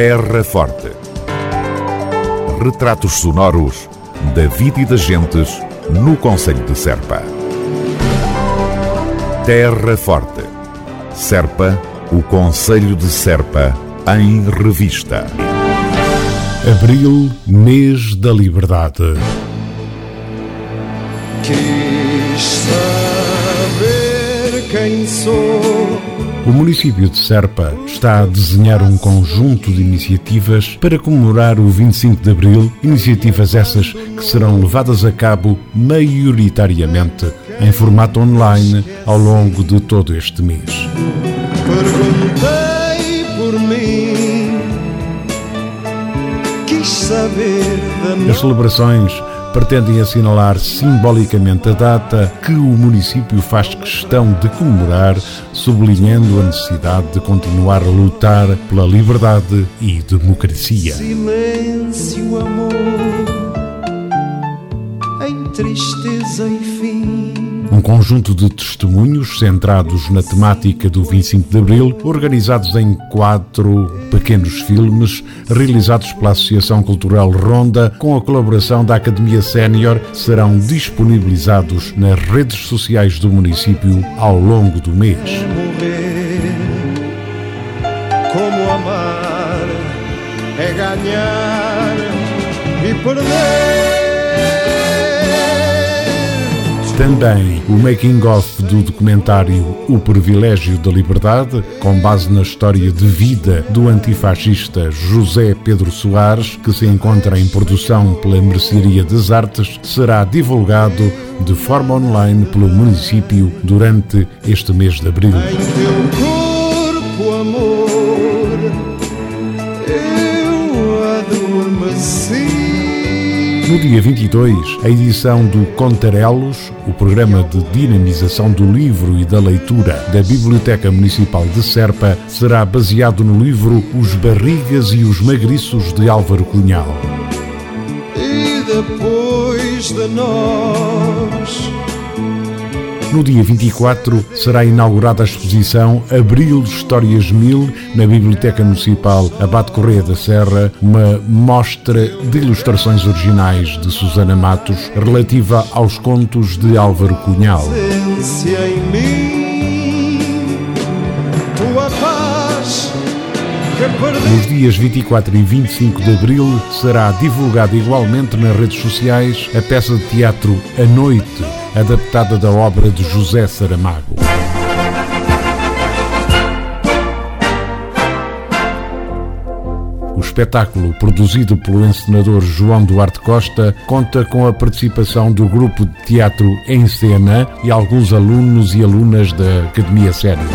Terra Forte. Retratos sonoros da vida e das gentes no Conselho de Serpa. Terra Forte. Serpa, o Conselho de Serpa, em revista. Abril, mês da liberdade. Quis saber quem sou. O município de Serpa está a desenhar um conjunto de iniciativas para comemorar o 25 de Abril, iniciativas essas que serão levadas a cabo maioritariamente em formato online ao longo de todo este mês. Perguntei por mim. Quis saber da As celebrações pretendem assinalar simbolicamente a data que o município faz questão de comemorar, sublinhando a necessidade de continuar a lutar pela liberdade e democracia. silêncio, amor. Em tristeza e fim. Um conjunto de testemunhos centrados na temática do 25 de Abril, organizados em quatro pequenos filmes, realizados pela Associação Cultural Ronda, com a colaboração da Academia Sénior, serão disponibilizados nas redes sociais do município ao longo do mês. morrer. Como amar é ganhar e perder. Também o making-of do documentário O Privilégio da Liberdade, com base na história de vida do antifascista José Pedro Soares, que se encontra em produção pela Mercearia das Artes, será divulgado de forma online pelo município durante este mês de abril. Em No dia 22, a edição do Contarelos, o programa de dinamização do livro e da leitura da Biblioteca Municipal de Serpa, será baseado no livro Os Barrigas e os Magriços de Álvaro Cunhal. E depois de nós, No dia 24 será inaugurada a exposição Abril Histórias Mil na Biblioteca Municipal Abate Correia da Serra, uma mostra de ilustrações originais de Susana Matos relativa aos contos de Álvaro Cunhal. Nos dias 24 e 25 de abril será divulgada igualmente nas redes sociais a peça de teatro A Noite, adaptada da obra de José Saramago. O espetáculo, produzido pelo encenador João Duarte Costa, conta com a participação do grupo de teatro Em Cena e alguns alunos e alunas da Academia Sénior.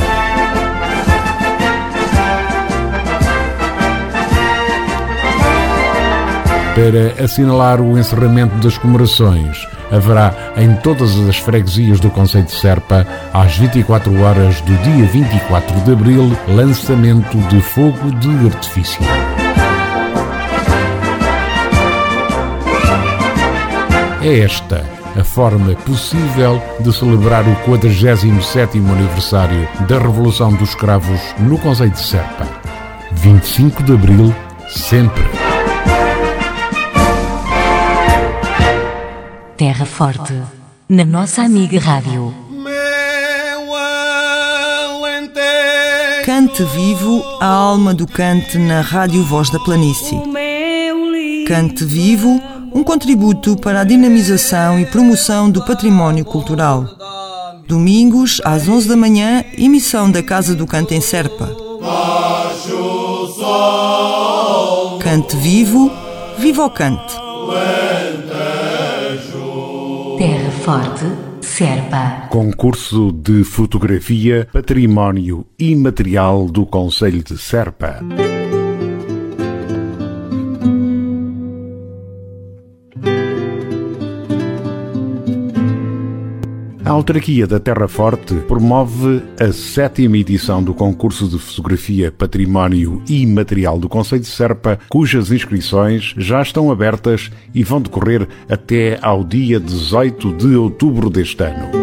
Para assinalar o encerramento das comemorações, haverá em todas as freguesias do Conselho de Serpa, às 24 horas do dia 24 de abril, lançamento de fogo de artifício. É esta a forma possível de celebrar o 47º aniversário da Revolução dos Escravos no Conselho de Serpa. 25 de abril, sempre. Terra Forte, na nossa amiga Rádio. Meu alentejo. Cante vivo a alma do cante na Rádio Voz da Planície. Cante vivo, um contributo para a dinamização e promoção do património cultural. Domingos, às 11 da manhã, emissão da Casa do Cante em Serpa. Cante vivo, viva o cante. Terra Forte, Serpa. Concurso de Fotografia Património Imaterial do Conselho de Serpa. A autarquia da Terra Forte promove a sétima edição do concurso de fotografia Património Imaterial do Conselho de Serpa, cujas inscrições já estão abertas e vão decorrer até ao dia 18 de outubro deste ano.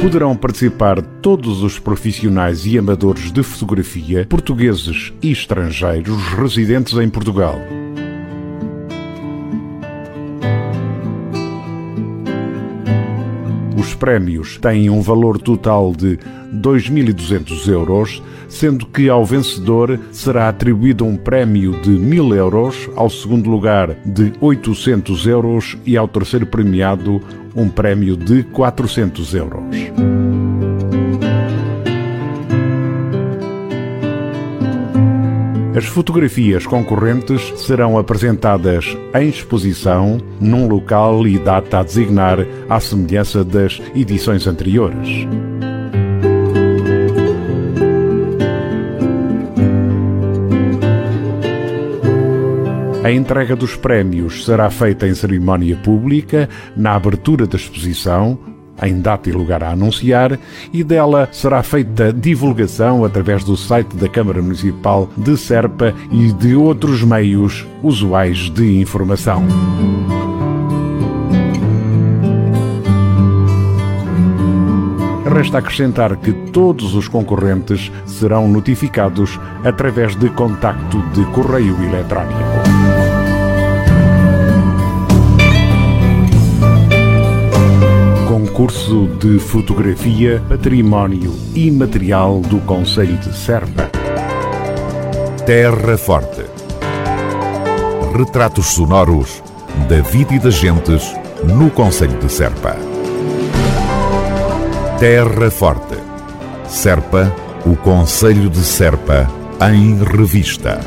Poderão participar todos os profissionais e amadores de fotografia, portugueses e estrangeiros residentes em Portugal. Prémios têm um valor total de 2.200 euros, sendo que ao vencedor será atribuído um prémio de 1.000 euros, ao segundo lugar de 800 euros e ao terceiro premiado um prémio de 400 euros. As fotografias concorrentes serão apresentadas em exposição num local e data a designar à semelhança das edições anteriores. A entrega dos prémios será feita em cerimónia pública, na abertura da exposição, em data e lugar a anunciar, e dela será feita divulgação através do site da Câmara Municipal de Serpa e de outros meios usuais de informação. Resta acrescentar que todos os concorrentes serão notificados através de contacto de correio eletrónico. Concurso de Fotografia Património Imaterial do Conselho de Serpa. Terra Forte. Retratos sonoros da vida e das gentes no Conselho de Serpa. Terra Forte. Serpa, o Conselho de Serpa, em revista.